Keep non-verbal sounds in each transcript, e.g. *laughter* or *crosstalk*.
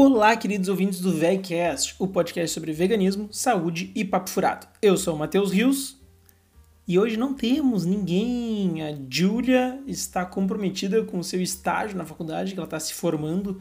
Olá, queridos ouvintes do VegCast, o podcast sobre veganismo, saúde e papo furado. Eu sou o Matheus Rios e hoje não temos ninguém. A Júlia está comprometida com o seu estágio na faculdade, que ela está se formando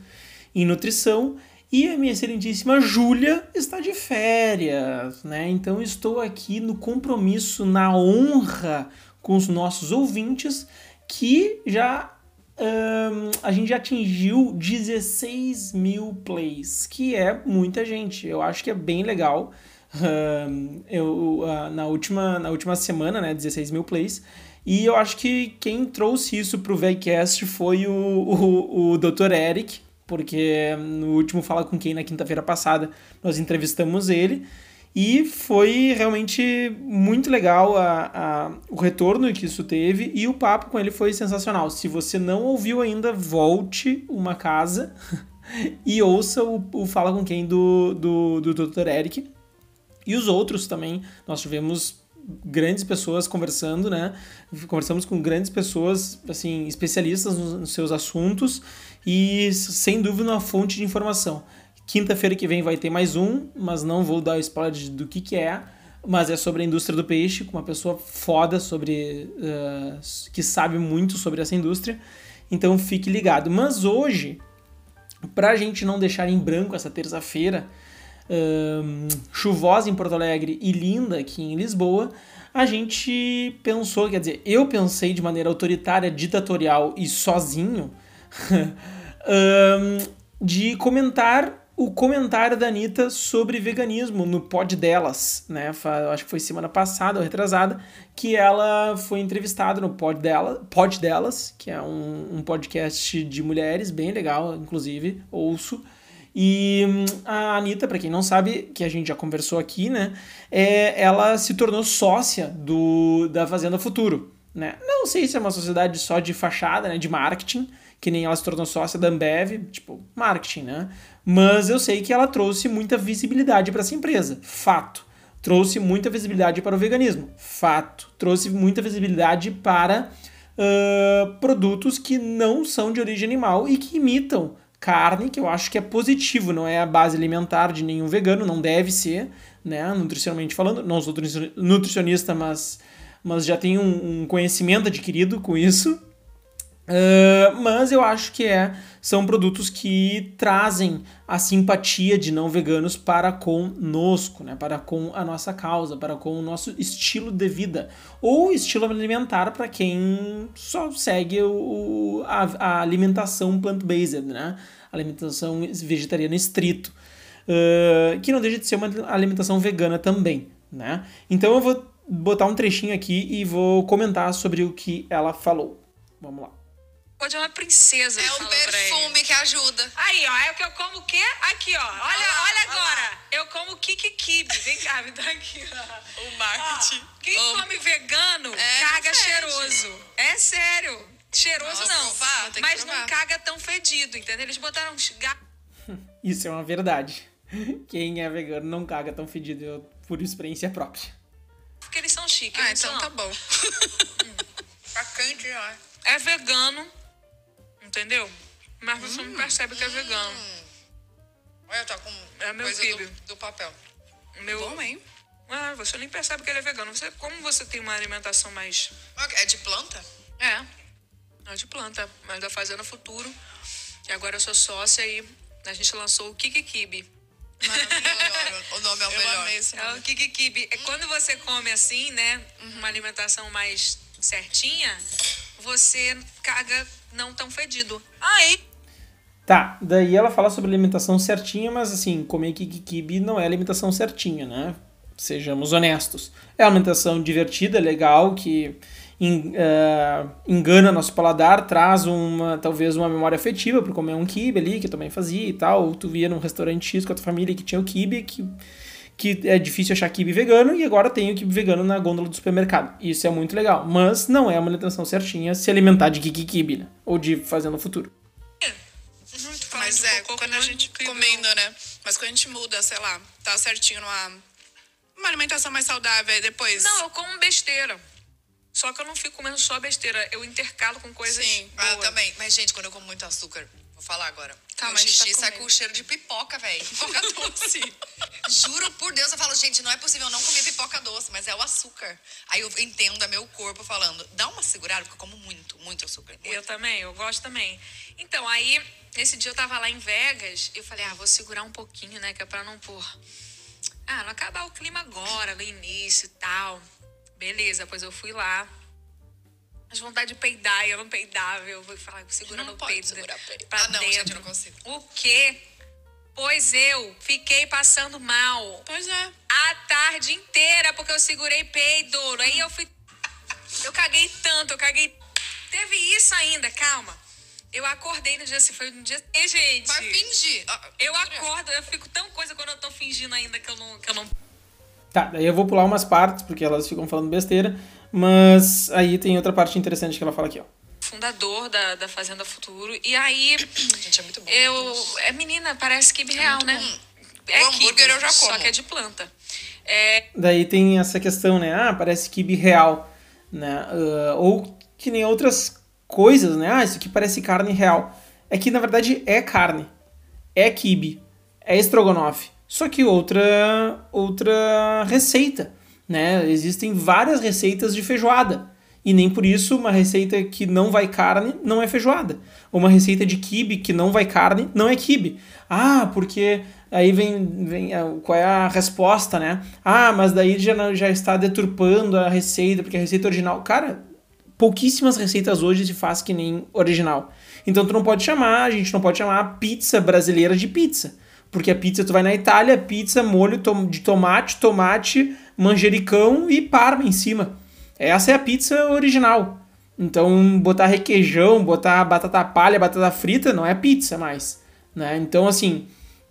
em nutrição, e a minha excelentíssima Júlia está de férias, né? Então estou aqui no compromisso, na honra com os nossos ouvintes que já um, a gente atingiu 16 mil plays, que é muita gente. Eu acho que é bem legal. Um, eu, uh, na, última, na última semana, né, 16 mil plays. E eu acho que quem trouxe isso pro VegCast foi o, o, o Dr. Eric, porque no último Fala Com Quem, na quinta-feira passada, nós entrevistamos ele. E foi realmente muito legal a, a, o retorno que isso teve e o papo com ele foi sensacional. Se você não ouviu ainda, volte uma casa *laughs* e ouça o, o Fala com Quem do, do, do Dr. Eric. E os outros também, nós tivemos grandes pessoas conversando, né? Conversamos com grandes pessoas, assim, especialistas nos, nos seus assuntos e sem dúvida uma fonte de informação. Quinta-feira que vem vai ter mais um, mas não vou dar spoiler do que, que é. Mas é sobre a indústria do peixe, com uma pessoa foda sobre. Uh, que sabe muito sobre essa indústria. Então fique ligado. Mas hoje, pra gente não deixar em branco essa terça-feira, uh, chuvosa em Porto Alegre e linda aqui em Lisboa, a gente pensou, quer dizer, eu pensei de maneira autoritária, ditatorial e sozinho, *laughs* de comentar o comentário da Anitta sobre veganismo no pod delas, né? Acho que foi semana passada ou retrasada, que ela foi entrevistada no pod, dela, pod delas, que é um, um podcast de mulheres, bem legal, inclusive, ouço. E hum, a Anitta, para quem não sabe, que a gente já conversou aqui, né? É, ela se tornou sócia do, da Fazenda Futuro. Né? Não sei se é uma sociedade só de fachada, né? De marketing, que nem ela se tornou sócia da Ambev, tipo, marketing, né? Mas eu sei que ela trouxe muita visibilidade para essa empresa, fato. Trouxe muita visibilidade para o veganismo, fato. Trouxe muita visibilidade para uh, produtos que não são de origem animal e que imitam carne, que eu acho que é positivo, não é a base alimentar de nenhum vegano, não deve ser, né, nutricionalmente falando. Não sou nutricionista, mas, mas já tenho um, um conhecimento adquirido com isso. Uh, mas eu acho que é, são produtos que trazem a simpatia de não veganos para conosco, né? para com a nossa causa, para com o nosso estilo de vida. Ou estilo alimentar para quem só segue o, a, a alimentação plant-based, né? alimentação vegetariana estrito. Uh, que não deixa de ser uma alimentação vegana também. Né? Então eu vou botar um trechinho aqui e vou comentar sobre o que ela falou. Vamos lá. Pode é uma princesa. É um perfume que ajuda. Aí, ó. É o que eu como o quê? Aqui, ó. Olha, olha, olha agora. Olha eu como kikikibe. Vem cá, me dá aqui. *laughs* O marketing. Ó, quem oh. come vegano, é, caga cheiroso. É sério. Cheiroso Nossa, não. Provar, mas não caga tão fedido, entendeu? Eles botaram uns *laughs* Isso é uma verdade. Quem é vegano não caga tão fedido, eu, por experiência própria. Porque eles são chiques. Ah, então tá bom. *laughs* hum. Quente, ó. É vegano, Entendeu? Mas você hum, não percebe que é vegano. Hum. Olha, tá com é meu coisa do, do, papel. Meu... Bom, hein? Ah, você nem percebe que ele é vegano. Você, como você tem uma alimentação mais... É de planta? É. É de planta. Mas da Fazenda Futuro. E agora eu sou sócia e a gente lançou o Kikikibi. o nome é o *laughs* melhor. É o Kikikibi. Hum. Quando você come assim, né? Uma alimentação mais certinha, você caga não tão fedido. Aí. Tá, daí ela fala sobre alimentação certinha, mas assim, comer kikikibi não é alimentação certinha, né? Sejamos honestos. É uma alimentação divertida, legal, que uh, engana nosso paladar, traz uma talvez uma memória afetiva por comer um kibe ali, que eu também fazia e tal. Ou tu via num restaurante X com a tua família que tinha o kibe, que que é difícil achar kibe vegano e agora tem o kibe vegano na gôndola do supermercado. Isso é muito legal, mas não é uma alimentação certinha se alimentar de kiki kibe, né? Ou de fazer no futuro. Muito mas é, quando a gente comendo, né? Mas quando a gente muda, sei lá, tá certinho numa uma alimentação mais saudável e depois. Não, eu como besteira. Só que eu não fico comendo só besteira, eu intercalo com coisas. Sim, boas. ah, também. Mas, gente, quando eu como muito açúcar, Vou falar agora. Calma, Meu tá xixi com sai com o cheiro de pipoca, velho. Pipoca *laughs* doce. Juro por Deus, eu falo, gente, não é possível eu não comer pipoca doce, mas é o açúcar. Aí eu entendo é meu corpo falando, dá uma segurada, porque eu como muito, muito açúcar. Muito. Eu também, eu gosto também. Então, aí, esse dia eu tava lá em Vegas, eu falei, ah, vou segurar um pouquinho, né, que é pra não pôr. Ah, não acabar o clima agora, no início e tal. Beleza, pois eu fui lá. As vontade de peidar, e eu não peidava, eu vou falar, segura Não no pode peito. segurar peito. Pra Ah, não, dentro. gente, eu não consigo. O quê? Pois eu fiquei passando mal Pois é. a tarde inteira porque eu segurei peido. Aí eu fui. Eu caguei tanto, eu caguei. Teve isso ainda, calma. Eu acordei no dia assim, foi no dia. Ei, gente. Vai fingir. Ah, Eu acordo, eu fico tão coisa quando eu tô fingindo ainda que eu não. Que eu não... Tá, daí eu vou pular umas partes, porque elas ficam falando besteira, mas aí tem outra parte interessante que ela fala aqui, ó. Fundador da, da Fazenda Futuro. E aí. *clears throat* Gente, é muito bom. Eu. É menina, parece quibe real, muito né? bom. É O hambúrguer eu já Só como. que é de planta. É, Daí tem essa questão, né? Ah, parece kibe real, né? Ah, ou que nem outras coisas, né? Ah, isso aqui parece carne real. É que na verdade é carne. É kibe. É estrogonofe. Só que outra outra receita, né? Existem várias receitas de feijoada. E nem por isso uma receita que não vai carne não é feijoada. Ou uma receita de kibe que não vai carne não é kibe. Ah, porque aí vem, vem ah, qual é a resposta, né? Ah, mas daí já, já está deturpando a receita, porque a receita original. Cara, pouquíssimas receitas hoje se faz que nem original. Então tu não pode chamar, a gente não pode chamar pizza brasileira de pizza. Porque a pizza tu vai na Itália, pizza, molho de tomate, tomate, manjericão e parma em cima. Essa é a pizza original. Então, botar requeijão, botar batata palha, batata frita, não é pizza mais. Né? Então, assim,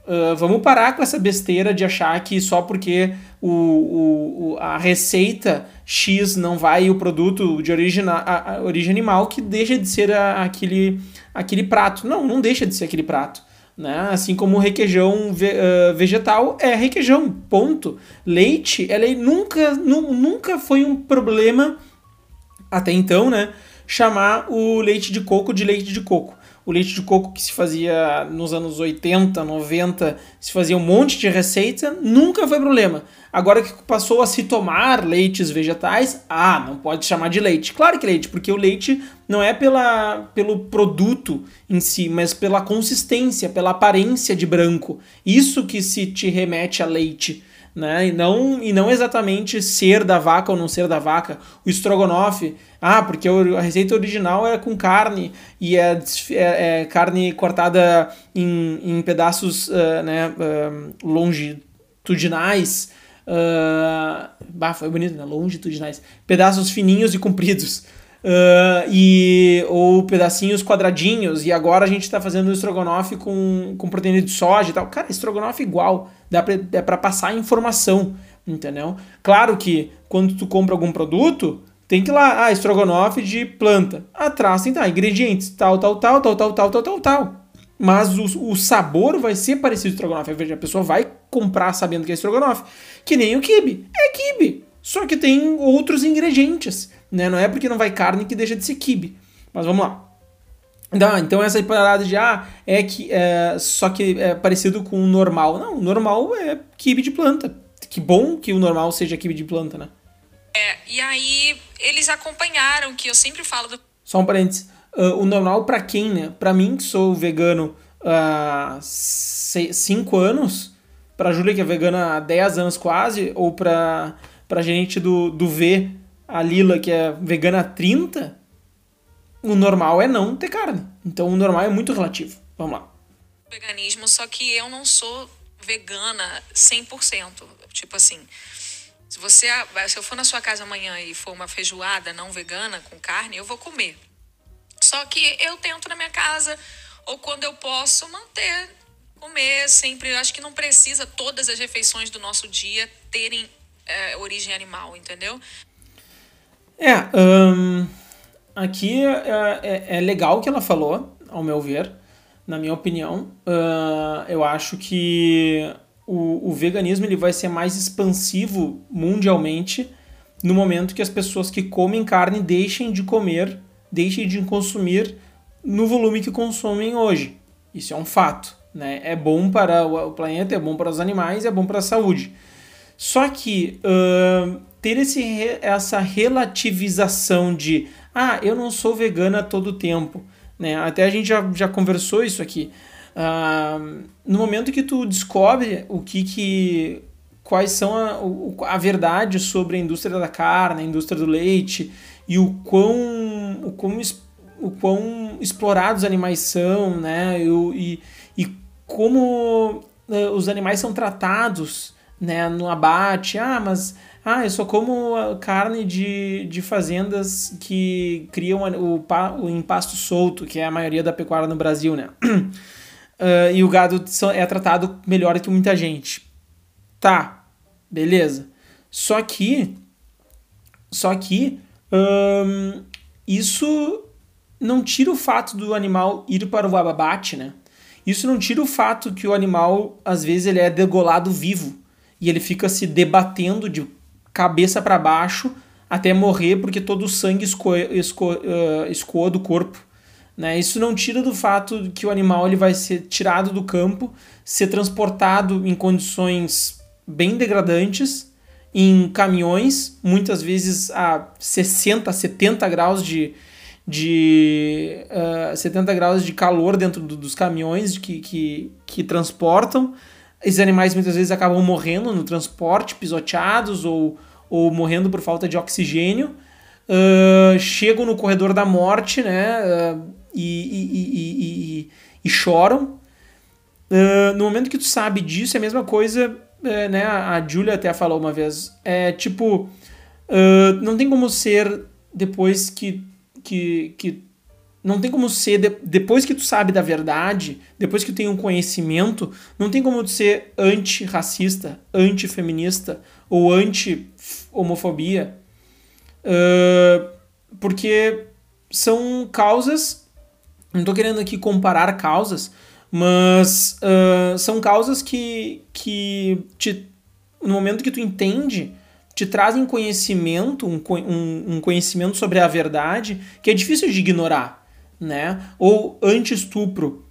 ah, vamos parar com essa besteira de achar que só porque o, o, o- a receita X não vai o produto de origem, a, a origem animal que deixa de ser a- aquele, aquele prato. Não, não deixa de ser aquele prato. Né? Assim como requeijão ve- ah, vegetal é requeijão, ponto. Leite, ela nunca, nu- nunca foi um problema até então, né, chamar o leite de coco de leite de coco. O leite de coco que se fazia nos anos 80, 90, se fazia um monte de receita, nunca foi problema. Agora que passou a se tomar leites vegetais, ah, não pode chamar de leite. Claro que leite, porque o leite não é pela, pelo produto em si, mas pela consistência, pela aparência de branco. Isso que se te remete a leite né? E não, e não exatamente ser da vaca ou não ser da vaca. O estrogonofe, ah, porque a receita original é com carne e é, é- é carne cortada em, em pedaços ah, né, ah, longitudinais. ah, bah, foi bonito, né? Longitudinais. Pedaços fininhos e compridos. Ah, e, ou pedacinhos quadradinhos, e agora a gente tá fazendo estrogonofe com, com proteína de soja e tal. Cara, estrogonofe igual, dá pra, é passar informação, entendeu? Claro que quando tu compra algum produto, tem que ir lá, ah, estrogonofe de planta. Atrás tem tá, ingredientes, tal, tal, tal, tal, tal, tal, tal, tal, tal. Mas o, o sabor vai ser parecido com estrogonofe. A pessoa vai comprar sabendo que é estrogonofe. Que nem o kibe. É kibe. Só que tem outros ingredientes. Né? Não é porque não vai carne que deixa de ser kibe. Mas vamos lá. Então, então essa parada de ah, é que é, só que é parecido com o normal. Não, o normal é kibe de planta. Que bom que o normal seja kibe de planta, né? é, e aí eles acompanharam, que eu sempre falo do Só um parênteses. Ah, o normal pra quem, né? Pra mim, que sou vegano há 5 anos, pra Júlia, que é vegana há 10 anos quase, ou pra, pra gente do, do V, a Lila, que é vegana há 30, o normal é não ter carne. Então o normal é muito relativo. Vamos lá. veganismo, só que eu não sou vegana 100%. Tipo assim, se você se eu for na sua casa amanhã e for uma feijoada não vegana com carne, eu vou comer. Só que eu tento na minha casa ou quando eu posso manter comer sempre. Eu acho que não precisa todas as refeições do nosso dia terem é, origem animal, entendeu? É, ahn, aqui é, é- é legal o que ela falou, ao meu ver, na minha opinião. Ahn, eu acho que o, o veganismo ele vai ser mais expansivo mundialmente no momento que as pessoas que comem carne deixem de comer, deixem de consumir no volume que consomem hoje. Isso é um fato. Né? É bom para o planeta, é bom para os animais, é bom para a saúde. Só que uh, ter esse, essa relativização de ah, eu não sou vegana todo tempo. Né? Até a gente já, já conversou isso aqui. Uh, no momento que tu descobre o que, que quais são a, a verdade sobre a indústria da carne, a indústria do leite e o quão, o quão, o quão explorados os animais são, né? E, e como uh, os animais são tratados né, no abate. Ah, mas ah, eu só como carne de, de fazendas que criam o, o empasto solto, que é a maioria da pecuária no Brasil, né? Uh, *clears throat* e o gado é tratado melhor que muita gente. Tá, beleza. Só que, só que, um, isso não tira o fato do animal ir para o abate, né? Isso não tira o fato que o animal, às vezes, ele é degolado vivo e ele fica se debatendo de cabeça para baixo até morrer porque todo o sangue escoa, esco, uh, escoa do corpo. Né? Isso não tira do fato que o animal ele vai ser tirado do campo, ser transportado em condições bem degradantes, em caminhões, muitas vezes a 60, 70 graus de, de uh, ah, 70 graus de calor dentro do, dos caminhões que, que, que transportam. Esses animais muitas vezes acabam morrendo no transporte, pisoteados ou, ou morrendo por falta de oxigênio. Uh, chegam no corredor da morte né, uh, e, e, e, e, choram. no momento que tu sabe disso, é a mesma coisa, é, né? A Julia até falou uma vez. É tipo, não tem como ser depois que que, que não tem como ser, de, depois que tu sabe da verdade, depois que tu tem um conhecimento, não tem como tu ser antirracista, antifeminista ou anti-homofobia. Uh, porque são causas, não estou querendo aqui comparar causas, mas uh, são causas que, que te, no momento que tu entende te trazem conhecimento, um, um, um conhecimento sobre a verdade que é difícil de ignorar, né? Ou anti-estupro.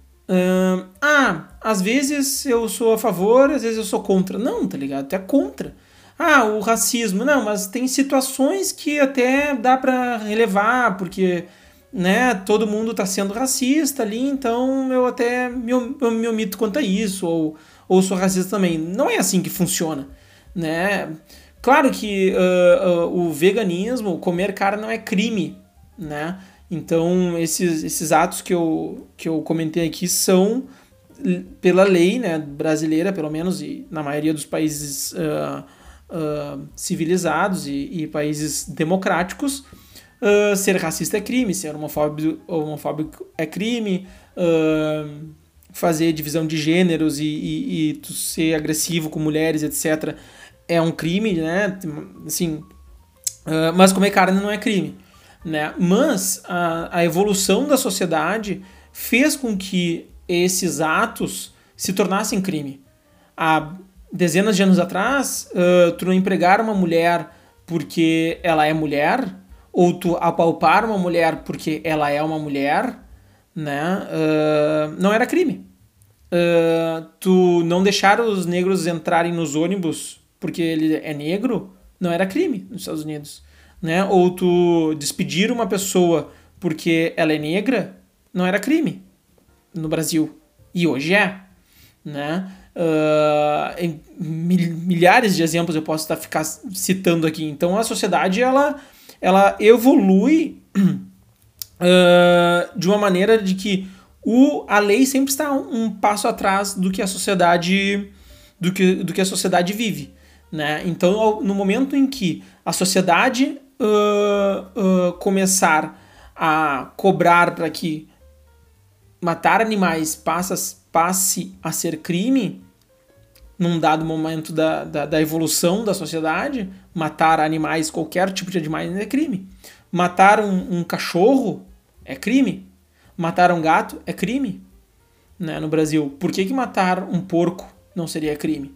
Ah, às vezes eu sou a favor, às vezes eu sou contra. Não, tá ligado? Até contra. Ah, o racismo. Não, mas tem situações que até dá para relevar, porque né, todo mundo tá sendo racista ali, então eu até me, eu me omito quanto a isso, ou, ou sou racista também. Não é assim que funciona, né? Claro que uh, uh, o veganismo, comer carne não é crime, né? Então, esses, esses atos que eu, que eu comentei aqui são pela lei né, brasileira, pelo menos, e na maioria dos países uh, uh, civilizados e, e, países democráticos, uh, ser racista é crime, ser homofóbico, homofóbico é crime, fazer divisão de gêneros e, e, e ser agressivo com mulheres, etc., é um crime, né? Assim, mas comer carne não é crime, né? Mas a, a evolução da sociedade fez com que esses atos se tornassem crime. Há dezenas de anos atrás, uh, tu empregar uma mulher porque ela é mulher, ou tu apalpar uma mulher porque ela é uma mulher, né? Uh, não era crime. Uh, tu não deixar os negros entrarem nos ônibus porque ele é negro, não era crime nos Estados Unidos. Né? Ou tu despedir uma pessoa porque ela é negra, não era crime no Brasil. E hoje é. Né? Uh, milhares de exemplos eu posso estar ficar citando aqui. Então a sociedade ela, ela evolui uh, *clears throat* de uma maneira de que o, a lei sempre está um, um passo atrás do que a sociedade do que, do que a sociedade vive. Né? Então, no momento em que a sociedade uh, uh, começar a cobrar para que matar animais passe, passe a ser crime, num dado momento da, da, da, evolução da sociedade, matar animais, qualquer tipo de animais é crime. Matar um, um cachorro é crime. Matar um gato é crime né, no Brasil. Por que, que matar um porco não seria crime?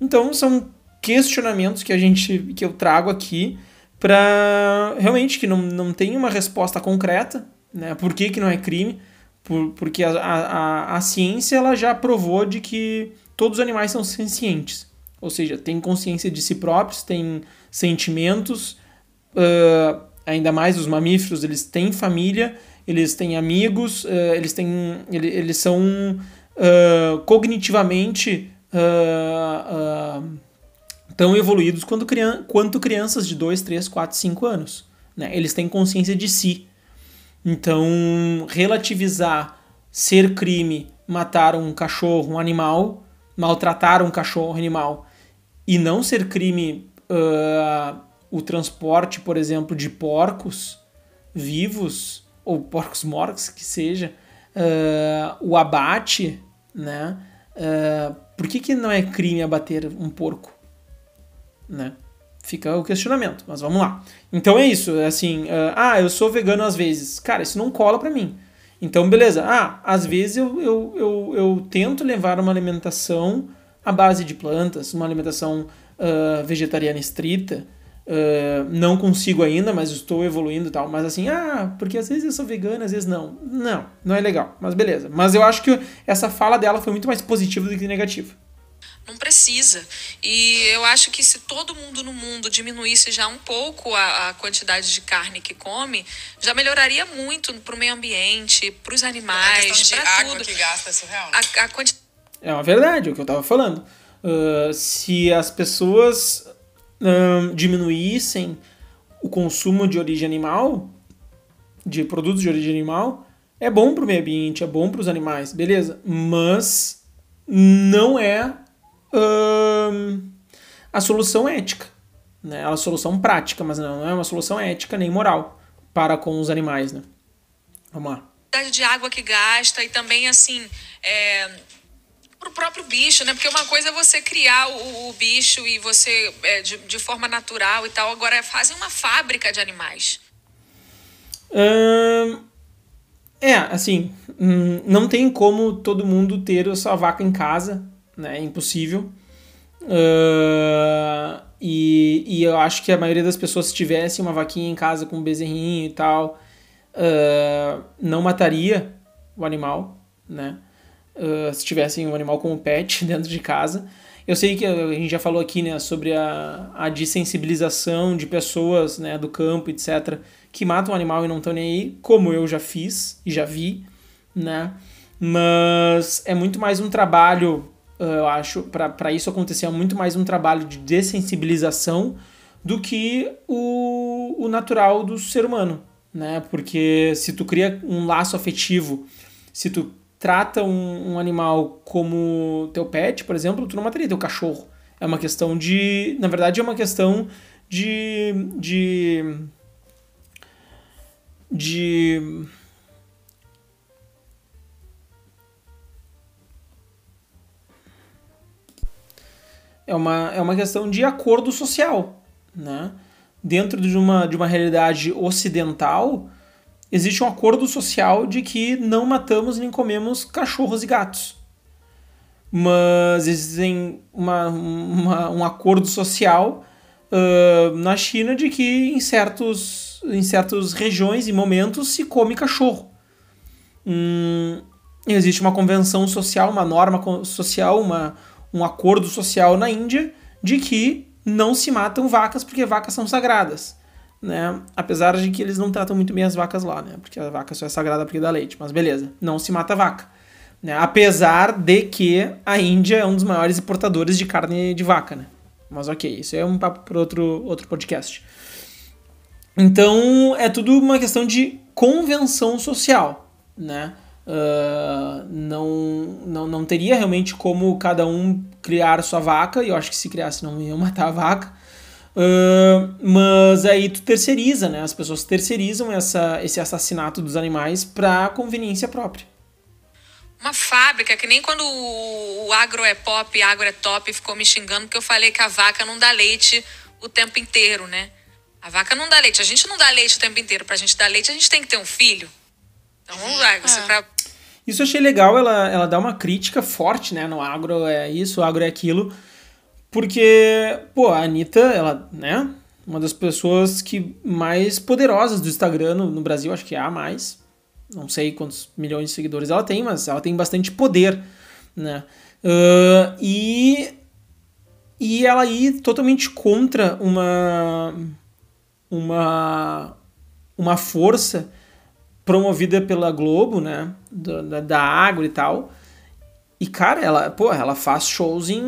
Então são questionamentos que a gente que eu trago aqui para realmente que não, não tem uma resposta concreta, né? Por que, que não é crime? Por, porque a, a, a ciência ela já provou de que todos os animais são sencientes. Ou seja, têm consciência de si próprios, têm sentimentos, uh, ainda mais os mamíferos, eles têm família, eles têm amigos, uh, eles, têm, eles, eles são uh, cognitivamente tão evoluídos quanto, crian quanto crianças de 2, 3, 4, 5 anos. Né? Eles têm consciência de si. Então, relativizar ser crime matar um cachorro, um animal, maltratar um cachorro, um animal, e não ser crime uh, o transporte, por exemplo, de porcos vivos, ou porcos mortos, que seja, uh, o abate, né? Uh, por que, que não é crime abater um porco? Né? Fica o questionamento, mas vamos lá. Então é isso, é assim, uh, ah, eu sou vegano às vezes. Cara, isso não cola pra mim. Então, beleza. Ah, às vezes eu, eu, eu, eu tento levar uma alimentação à base de plantas, uma alimentação uh, vegetariana estrita. Uh, não consigo ainda, mas estou evoluindo e tal. Mas assim, ah, porque às vezes eu sou vegana, às vezes não. Não, não é legal. Mas beleza. Mas eu acho que essa fala dela foi muito mais positiva do que negativa. Não precisa. E eu acho que se todo mundo no mundo diminuísse já um pouco a, a quantidade de carne que come, já melhoraria muito para o meio ambiente, para os animais, para tudo. que gasta é surreal, né? a, a quanti... É uma verdade, é o que eu estava falando. Uh, se as pessoas uh, diminuíssem o consumo de origem animal, de produtos de origem animal, é bom para o meio ambiente, é bom para os animais, beleza. Mas não é a solução ética. Né? É a solução prática, mas não é uma solução ética nem moral para com os animais. Né? Vamos lá. De água que gasta e também assim. É pro próprio bicho, né? Porque uma coisa é você criar o, o bicho e você é, de, de, forma natural e tal. Agora fazem uma fábrica de animais. Hum, é, assim, hum, não tem como todo mundo ter a sua vaca em casa né? É impossível. Uh, e, e eu acho que a maioria das pessoas, se tivesse uma vaquinha em casa com um bezerrinho e tal, uh, não mataria o animal, né? Uh, se tivessem um animal como pet *laughs* dentro de casa. Eu sei que a gente já falou aqui né, sobre a, a desensibilização de pessoas né, do campo, etc., que matam o animal e não estão nem aí, como eu já fiz e já vi, né? Mas é muito mais um trabalho eu acho, para isso acontecer, é muito mais um trabalho de dessensibilização do que o, o natural do ser humano, né? Porque se tu cria um laço afetivo, se tu trata um, um animal como teu pet, por exemplo, tu não mataria teu cachorro. É uma questão de. Na verdade, é uma questão de. de. de é uma, é uma questão de acordo social. Né? Dentro de uma, de uma realidade ocidental, existe um acordo social de que não matamos nem comemos cachorros e gatos. Mas existem uma, uma um acordo social uh, na China de que em, certos, em certas regiões e momentos se come cachorro. Hum, existe uma convenção social, uma norma social, uma, um acordo social na Índia de que não se matam vacas porque vacas são sagradas. Né? Apesar de que eles não tratam muito bem as vacas lá, né? Porque a vaca só é sagrada porque dá leite. Mas beleza, não se mata vaca. Né? Apesar de que a Índia é um dos maiores importadores de carne de vaca, né? Mas ok, isso é um papo para outro, outro podcast. Então é tudo uma questão de convenção social, né? Uh, não, não, não teria realmente como cada um criar sua vaca, e eu acho que se criasse não iam *laughs* matar a vaca. Uh, mas aí tu terceiriza, né? As pessoas terceirizam essa, esse assassinato dos animais para conveniência própria. Uma fábrica, que nem quando o agro é pop, agro é top, ficou me xingando porque eu falei que a vaca não dá leite o tempo inteiro, né? A vaca não dá leite. A gente não dá leite o tempo inteiro. Pra gente dar leite, a gente tem que ter um filho. Então, vamos lá, você é. pra isso eu achei legal, ela, ela dá uma crítica forte, né, no agro, é isso, o agro é aquilo, porque, pô, a Anitta, ela, né, uma das pessoas que mais poderosas do Instagram no, no Brasil, acho que é a mais, não sei quantos milhões de seguidores ela tem, mas ela tem bastante poder, né? Uh, e, e ela ir totalmente contra uma, uma, uma força promovida pela Globo, né? Da, da Agro e tal. E, cara, ela, pô, ela faz shows em,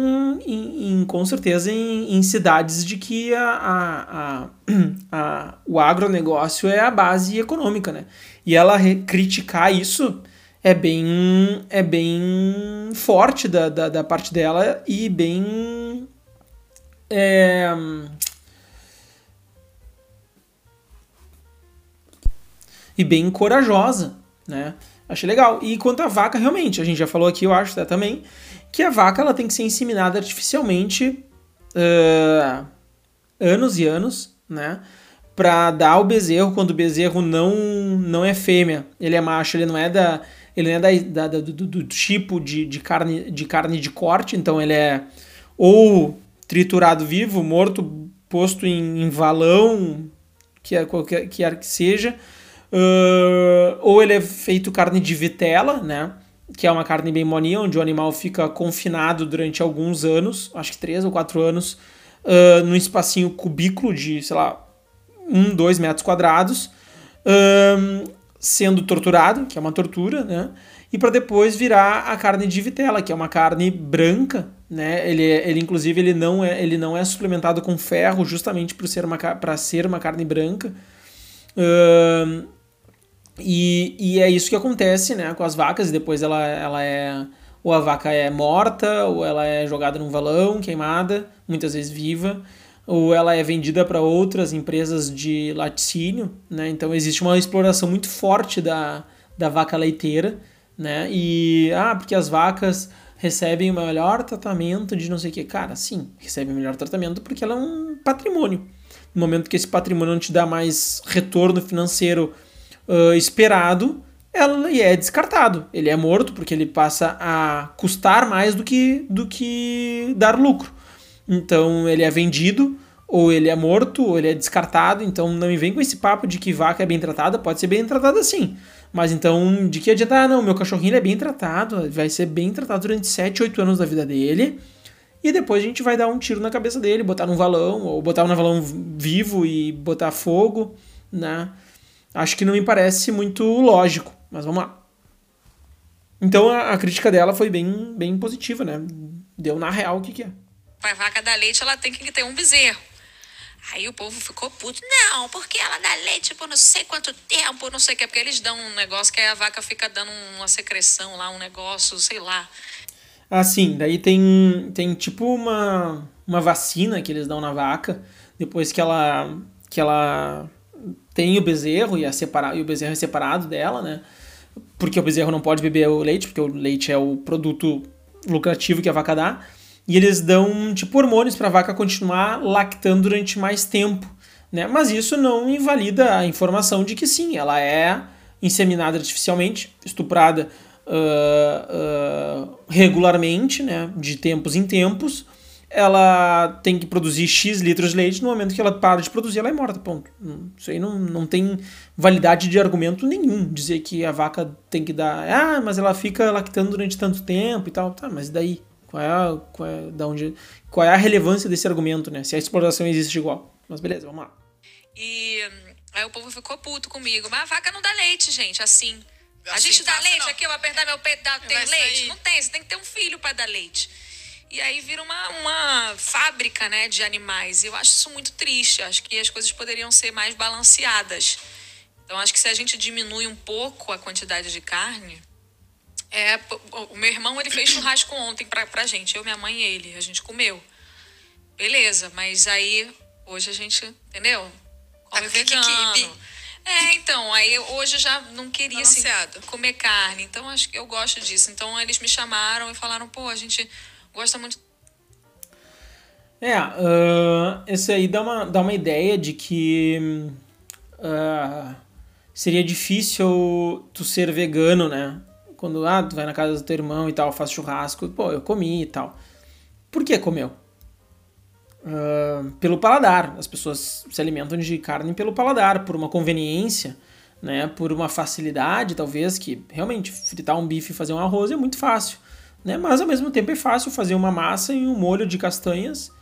em, em com certeza em, em, cidades de que a, a, a, *clears throat* a, o agronegócio é a base econômica, né? E ela criticar isso é bem, é bem forte da, da, da parte dela e bem. É, e bem corajosa, né? Achei legal. E quanto à vaca, realmente, a gente já falou aqui, eu acho tá, também, que a vaca ela tem que ser inseminada artificialmente uh, anos e anos, né? Pra dar o bezerro quando o bezerro não, não é fêmea. Ele é macho, ele não é da. Ele não é da, da do, do, tipo de, de, carne, de carne de corte, então ele é ou triturado vivo, morto, posto em, em valão, que é qualquer que, que seja, Uh, ou ele é feito carne de vitela, né? Que é uma carne bem moninha, onde o animal fica confinado durante alguns anos, acho que três ou quatro anos, uh, num espacinho cubículo de, sei lá, um, dois metros quadrados, uh, sendo torturado, que é uma tortura, né? E para depois virar a carne de vitela, que é uma carne branca, né? Ele, ele inclusive ele não é, ele não é suplementado com ferro justamente para ser uma para ser uma carne branca. Uh, e, e é isso que acontece né, com as vacas, e depois ela, ela é. Ou a vaca é morta, ou ela é jogada num valão, queimada, muitas vezes viva, ou ela é vendida para outras empresas de laticínio, né? Então existe uma exploração muito forte da, da vaca leiteira, né? E ah, porque as vacas recebem o melhor tratamento de não sei o que. Cara, sim, recebem o melhor tratamento porque ela é um patrimônio. No momento que esse patrimônio não te dá mais retorno financeiro uh, esperado, ela é descartado. Ele é morto porque ele passa a custar mais do que, do que dar lucro. Então ele é vendido, ou ele é morto, ou ele é descartado. Então não me vem com esse papo de que vaca é bem tratada, pode ser bem tratada sim. Mas então, de que adianta? Ah, não, meu cachorrinho é bem tratado, vai ser bem tratado durante 7, 8 anos da vida dele. E depois a gente vai dar um tiro na cabeça dele, botar num valão, ou botar um valão vivo e botar fogo, né? Acho que não me parece muito lógico, mas vamos lá. Então a, a crítica dela foi bem, bem positiva, né? Deu na real o que, que é. A vaca dá leite, ela tem que ter um bezerro. Aí o povo ficou puto. Não, porque ela dá leite por não sei quanto tempo, não sei o que. Porque eles dão um negócio que a vaca fica dando uma secreção lá, um negócio, sei lá. Ah, sim. Daí tem, tem tipo uma, uma vacina que eles dão na vaca depois que ela, que ela tem o bezerro e, a separa, e o bezerro é separado dela, né? Porque o bezerro não pode beber o leite, porque o leite é o produto lucrativo que a vaca dá. E eles dão, tipo, hormônios para a vaca continuar lactando durante mais tempo, né? Mas isso não invalida a informação de que sim, ela é inseminada artificialmente, estuprada uh, uh, regularmente, né? De tempos em tempos, ela tem que produzir X litros de leite, no momento que ela para de produzir, ela é morta, ponto. Isso aí não, não tem validade de argumento nenhum, dizer que a vaca tem que dar, ah, mas ela fica lactando durante tanto tempo e tal, tá, mas daí? Qual é, a, qual é, da onde, qual é a relevância desse argumento, né? Se a exploração existe igual. Mas beleza, vamos lá. E aí o povo ficou puto comigo, mas a vaca não dá leite, gente, assim. A assim, gente dá leite não. aqui, eu apertar meu peito, dá, tem leite? Sair. Não tem, você tem que ter um filho para dar leite. E aí vira uma, uma fábrica né, de animais. Eu acho isso muito triste. Acho que as coisas poderiam ser mais balanceadas. Então, acho que se a gente diminui um pouco a quantidade de carne. É, o meu irmão ele fez churrasco ontem pra, pra gente, eu, minha mãe e ele. A gente comeu. Beleza, mas aí hoje a gente, entendeu? Come tá vegano. É, então, aí hoje eu já não queria assim, comer carne. Então, acho que eu gosto disso. Então, eles me chamaram e falaram, pô, a gente gosta muito. É, uh, esse aí dá uma, dá uma ideia de que uh, seria difícil tu ser vegano, né? Quando ah, tu vai na casa do teu irmão e tal, faz churrasco, pô, eu comi e tal. Por que comeu? Uh, pelo paladar. As pessoas se alimentam de carne pelo paladar, por uma conveniência, né? Por uma facilidade, talvez, que realmente fritar um bife e fazer um arroz é muito fácil, né? Mas ao mesmo tempo é fácil fazer uma massa e um molho de castanhas.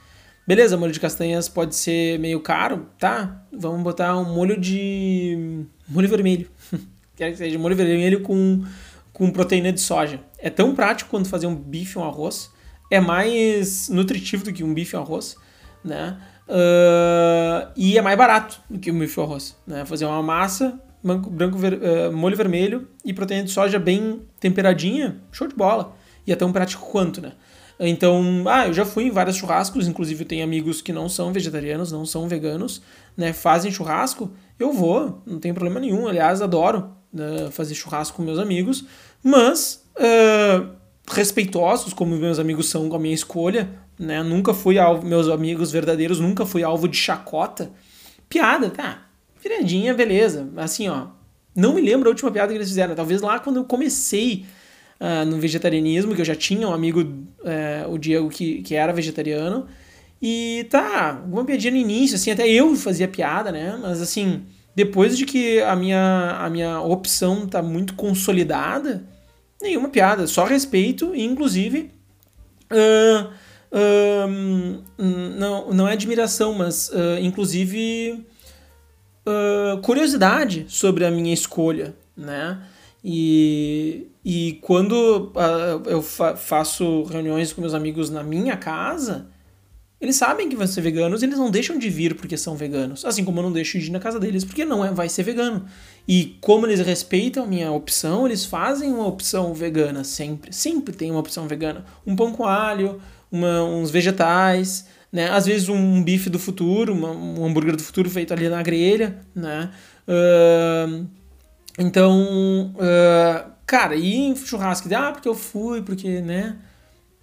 Beleza, molho de castanhas pode ser meio caro, tá? Vamos botar um molho de molho vermelho. *laughs* Quer que seja molho vermelho com, com proteína de soja. É tão prático quanto fazer um bife e um arroz. É mais nutritivo do que um bife e um arroz, né? Uh, e é mais barato do que um bife e um arroz, né? Fazer uma massa, branco, ver, uh, molho vermelho e proteína de soja bem temperadinha, show de bola. E é tão prático quanto, né? Então, ah, eu já fui em vários churrascos, inclusive eu tenho amigos que não são vegetarianos, não são veganos, né? Fazem churrasco, eu vou, não tem problema nenhum. Aliás, adoro né, fazer churrasco com meus amigos, mas uh, respeitosos, como meus amigos são com a minha escolha, né? Nunca fui alvo, meus amigos verdadeiros, nunca fui alvo de chacota. Piada, tá? Piradinha, beleza. Assim, ó, não me lembro a última piada que eles fizeram. Talvez lá quando eu comecei uh, no vegetarianismo, que eu já tinha um amigo, uh, o Diego, que, que era vegetariano. E tá, alguma piadinha no início, assim, até eu fazia piada, né? Mas assim, depois de que a minha, a minha opção tá muito consolidada, nenhuma piada, só respeito e inclusive uh, não, não é admiração, mas uh, inclusive curiosidade sobre a minha escolha, né? E, e quando eu fa faço reuniões com meus amigos na minha casa, eles sabem que vão ser veganos, eles não deixam de vir porque são veganos. Assim como eu não deixo de ir na casa deles porque não é, vai ser vegano. E como eles respeitam a minha opção, eles fazem uma opção vegana sempre. Sempre tem uma opção vegana. Um pão com alho, uma, uns vegetais, né? Às vezes um bife do futuro, uma, um hambúrguer do futuro feito ali na grelha, né? Uh, então, uh, cara, ir em churrasco, ah, porque eu fui, porque, né?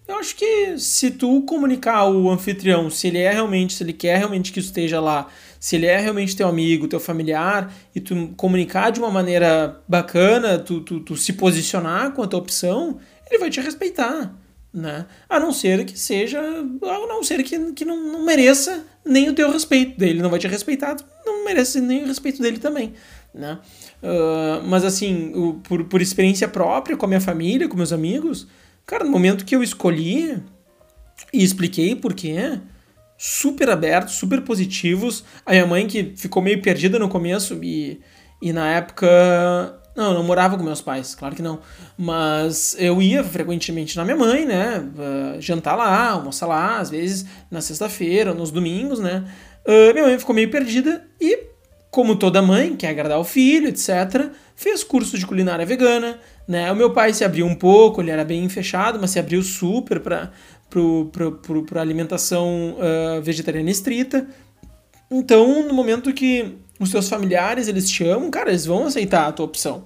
Eu acho que se tu comunicar o anfitrião, se ele é realmente, se ele quer realmente que esteja lá, se ele é realmente teu amigo, teu familiar, e tu comunicar de uma maneira bacana, tu, tu, tu se posicionar com a tua opção, ele vai te respeitar, né? A não ser que seja, a não ser que, que não, não mereça nem o teu respeito dele, não vai te respeitar, não merece nem o respeito dele também, né? Uh, mas assim, o, por, por experiência própria, com a minha família, com meus amigos, Cara, no momento que eu escolhi e expliquei por quê, super abertos, super positivos. A minha mãe que ficou meio perdida no começo e, e na época. Não, eu não morava com meus pais, claro que não. Mas eu ia frequentemente na minha mãe, né? Uh, jantar lá, almoçar lá, às vezes na sexta-feira, nos domingos, né? Uh, minha mãe ficou meio perdida e, como toda mãe, quer agradar o filho, etc., fez curso de culinária vegana, né? O meu pai se abriu um pouco, ele era bem fechado, mas se abriu super para para alimentação uh, vegetariana estrita. Então, no momento que os seus familiares eles te amam, cara, eles vão aceitar a tua opção.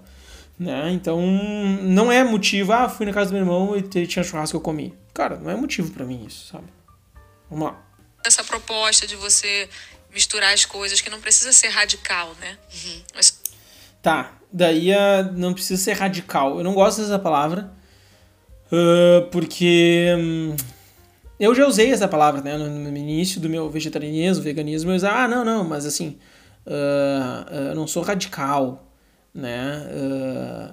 Né? Então, não é motivo, ah, fui na casa do meu irmão e tinha churrasco que eu comi. Cara, não é motivo para mim isso, sabe? Vamos lá. Essa proposta de você misturar as coisas, que não precisa ser radical, né? Uhum. Mas... Tá, daí uh, não precisa ser radical. Eu não gosto dessa palavra, uh, porque um, eu já usei essa palavra, né? No, no, início do meu vegetarianismo, veganismo, eu usava, ah, não, não, mas assim, uh, eu não sou radical, né?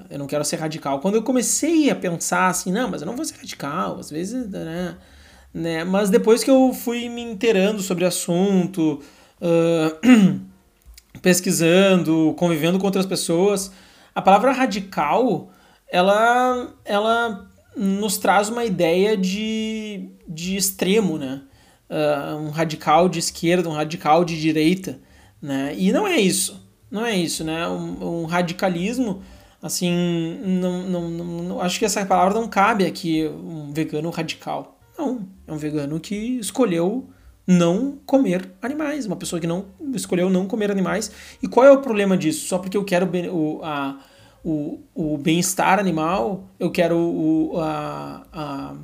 eu não quero ser radical. Quando eu comecei a pensar assim, não, mas eu não vou ser radical, às vezes, né? né? Mas depois que eu fui me inteirando sobre o assunto, *clears throat* pesquisando, convivendo com outras pessoas, a palavra radical, ela, ela nos traz uma ideia de, de extremo, né? Uh, um radical de esquerda, um radical de direita, né? E não é isso, não é isso, né? Um, um radicalismo, assim, não, não, não, acho que essa palavra não cabe aqui, um vegano radical. Não, é um vegano que escolheu não comer animais, uma pessoa que não escolheu não comer animais. E qual é o problema disso? Só porque eu quero o, a, o, o bem-estar animal, eu quero o, a, a,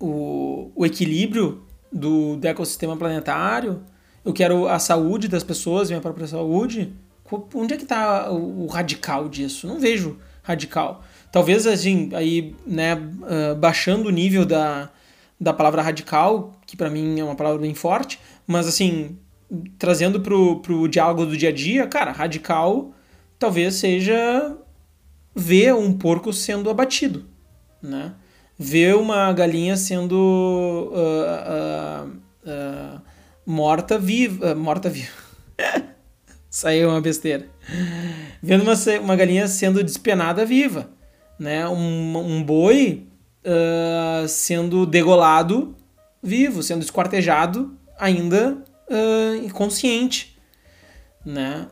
o, o equilíbrio do, do ecossistema planetário, eu quero a saúde das pessoas, minha própria saúde. Onde é que está o, o radical disso? Não vejo radical. Talvez assim, aí, né, uh, baixando o nível da, da palavra radical, que para mim é uma palavra bem forte, mas assim, trazendo pro, pro diálogo do dia a dia, cara, radical talvez seja ver um porco sendo abatido, né? Ver uma galinha sendo uh, uh, uh, morta viva, morta viva. *laughs* Saiu uma besteira. Vendo uma, uma galinha sendo despenada viva, né? Um, um boi sendo degolado vivo, sendo esquartejado ainda inconsciente, né?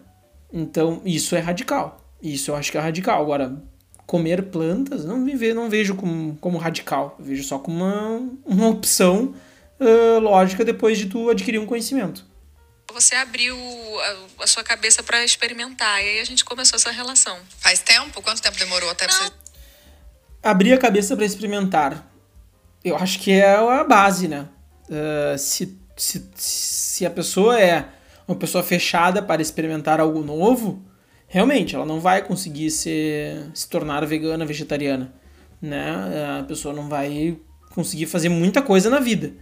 Então, isso é radical. Isso eu acho que é radical. Agora, comer plantas, não, me ve, não vejo como, como radical. Eu vejo só como uma, uma opção uh, lógica depois de tu adquirir um conhecimento. Você abriu a, a sua cabeça para experimentar, e aí a gente começou essa relação. Faz tempo? Quanto tempo demorou até você. Abrir a cabeça para experimentar. Eu acho que é a base, né? Uh, se, se, se a pessoa é uma pessoa fechada para experimentar algo novo, realmente ela não vai conseguir ser, se tornar vegana, vegetariana, né? A pessoa não vai conseguir fazer muita coisa na vida,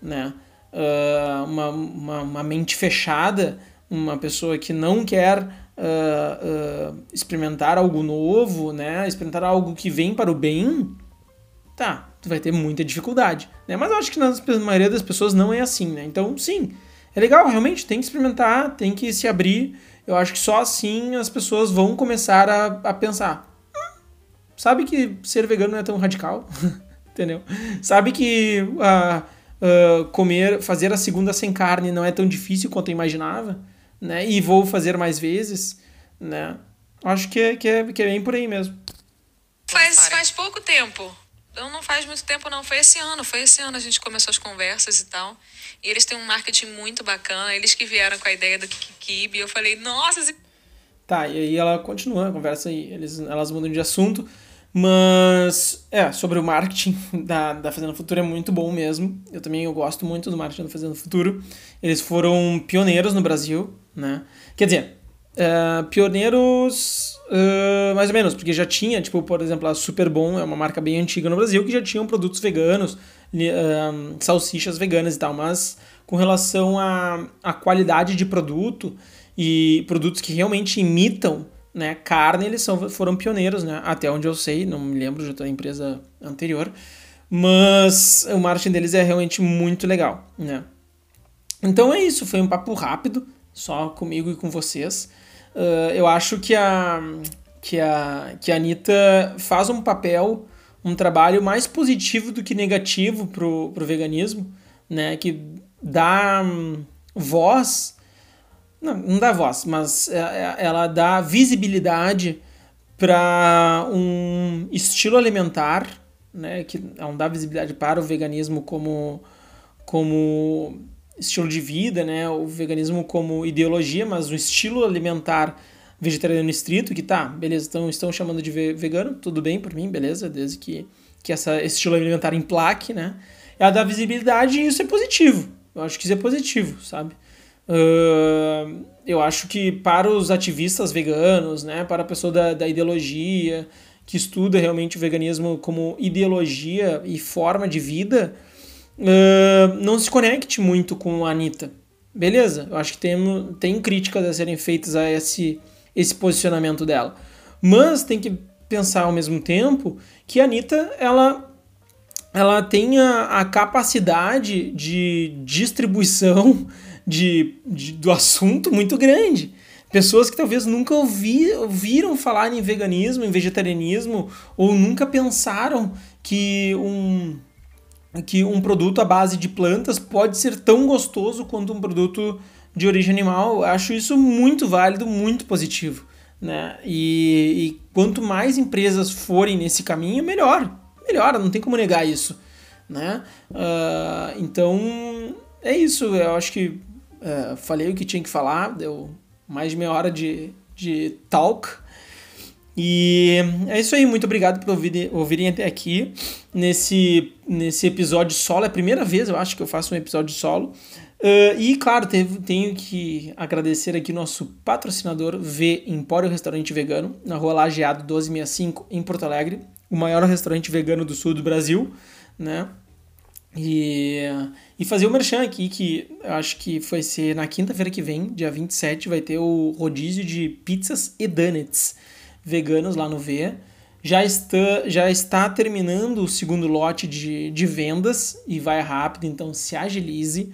né? Uh, uma, uma, uma, mente fechada, uma pessoa que não quer uh, uh, experimentar algo novo, né? Experimentar algo que vem para o bem, tá, tu vai ter muita dificuldade, né? Mas eu acho que na maioria das pessoas não é assim, né? Então, sim, é legal, realmente, tem que experimentar, tem que se abrir, eu acho que só assim as pessoas vão começar a, a pensar. Hum, sabe que ser vegano não é tão radical? *laughs* Entendeu? Sabe que uh, uh, comer, fazer a segunda sem carne não é tão difícil quanto eu imaginava, né? E vou fazer mais vezes, né? Acho que é, que é, que é bem por aí mesmo. Faz, faz pouco tempo. Não, não faz muito tempo, não. Foi esse ano. Foi esse ano a gente começou as conversas e tal. E eles têm um marketing muito bacana. Eles que vieram com a ideia do Kikibi. Eu falei, nossa... Tá, e aí ela continua a conversa aí. Eles, elas mudam de assunto. Mas, é, sobre o marketing *laughs* da, da Fazenda Futuro é muito bom mesmo. Eu também eu gosto muito do marketing da Fazenda Futuro. Eles foram pioneiros no Brasil, né? Quer dizer, uh, pioneiros uh, mais ou menos, porque já tinha, tipo, por exemplo, a Super Bom é uma marca bem antiga no Brasil que já tinham produtos veganos, uh, salsichas veganas e tal, mas com relação à, à qualidade de produto e produtos que realmente imitam né, carne, eles são, foram pioneiros, né, até onde eu sei, não me lembro outra empresa anterior, mas o marketing deles é realmente muito legal, né. Então é isso, foi um papo rápido, só comigo e com vocês. Uh, eu acho que a, que, a, que a Anitta faz um papel, um trabalho mais positivo do que negativo pro, pro veganismo, né? Que dá um, voz, não, não dá voz, mas é, é, ela dá visibilidade para um estilo alimentar, né? Que não dá visibilidade para o veganismo como, como estilo de vida, né? O veganismo como ideologia, mas o estilo alimentar vegetariano estrito, que tá, beleza, então estão chamando de vegano, tudo bem por mim, beleza, desde que, que essa, esse estilo alimentar emplaque, né? Ela dá visibilidade e isso é positivo. Eu acho que isso é positivo, sabe? Uh, eu acho que para os ativistas veganos, né, para a pessoa da, da ideologia, que estuda realmente o veganismo como ideologia e forma de vida, uh, não se conecte muito com a Anitta. Beleza, eu acho que tem, tem críticas a serem feitas a esse, esse posicionamento dela. Mas tem que pensar ao mesmo tempo que a Anitta, ela, ela tem a, a capacidade de distribuição *laughs* de, de, do assunto muito grande. Pessoas que talvez nunca ouvi, ouviram falar em veganismo, em vegetarianismo, ou nunca pensaram que um, que um produto à base de plantas pode ser tão gostoso quanto um produto de origem animal. Eu acho isso muito válido, muito positivo. Né? E, e, quanto mais empresas forem nesse caminho, melhor. Melhor, não tem como negar isso. Né? Uh, então, é isso. Eu acho que uh, falei o que tinha que falar. Deu mais de meia hora de, de talk. E é isso aí, muito obrigado por ouvirem, ouvirem até aqui nesse, nesse episódio solo. É a primeira vez, eu acho, que eu faço um episódio solo. Uh, e, claro, tenho que agradecer aqui nosso patrocinador V Empório Restaurante Vegano, na rua Lajeado 1265, em Porto Alegre, o maior restaurante vegano do sul do Brasil, né? E, e fazer o merchan aqui, que acho que vai ser na quinta-feira que vem, dia 27, vai ter o rodízio de pizzas e donuts veganos lá no V. Já está, já está terminando o segundo lote de, de vendas e vai rápido, então se agilize,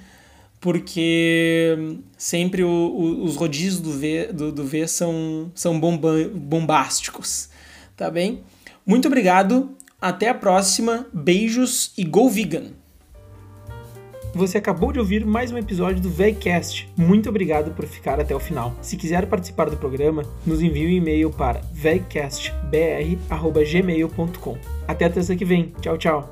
porque sempre o, o, os rodízios do V, do, do v são, são bomba, bombásticos, tá bem? Muito obrigado, até a próxima, beijos e go vegan! Você acabou de ouvir mais um episódio do VegCast. Muito obrigado por ficar até o final. Se quiser participar do programa, nos envie um e-mail para vegcastbr@gmail.com. Até terça que vem. Tchau, tchau.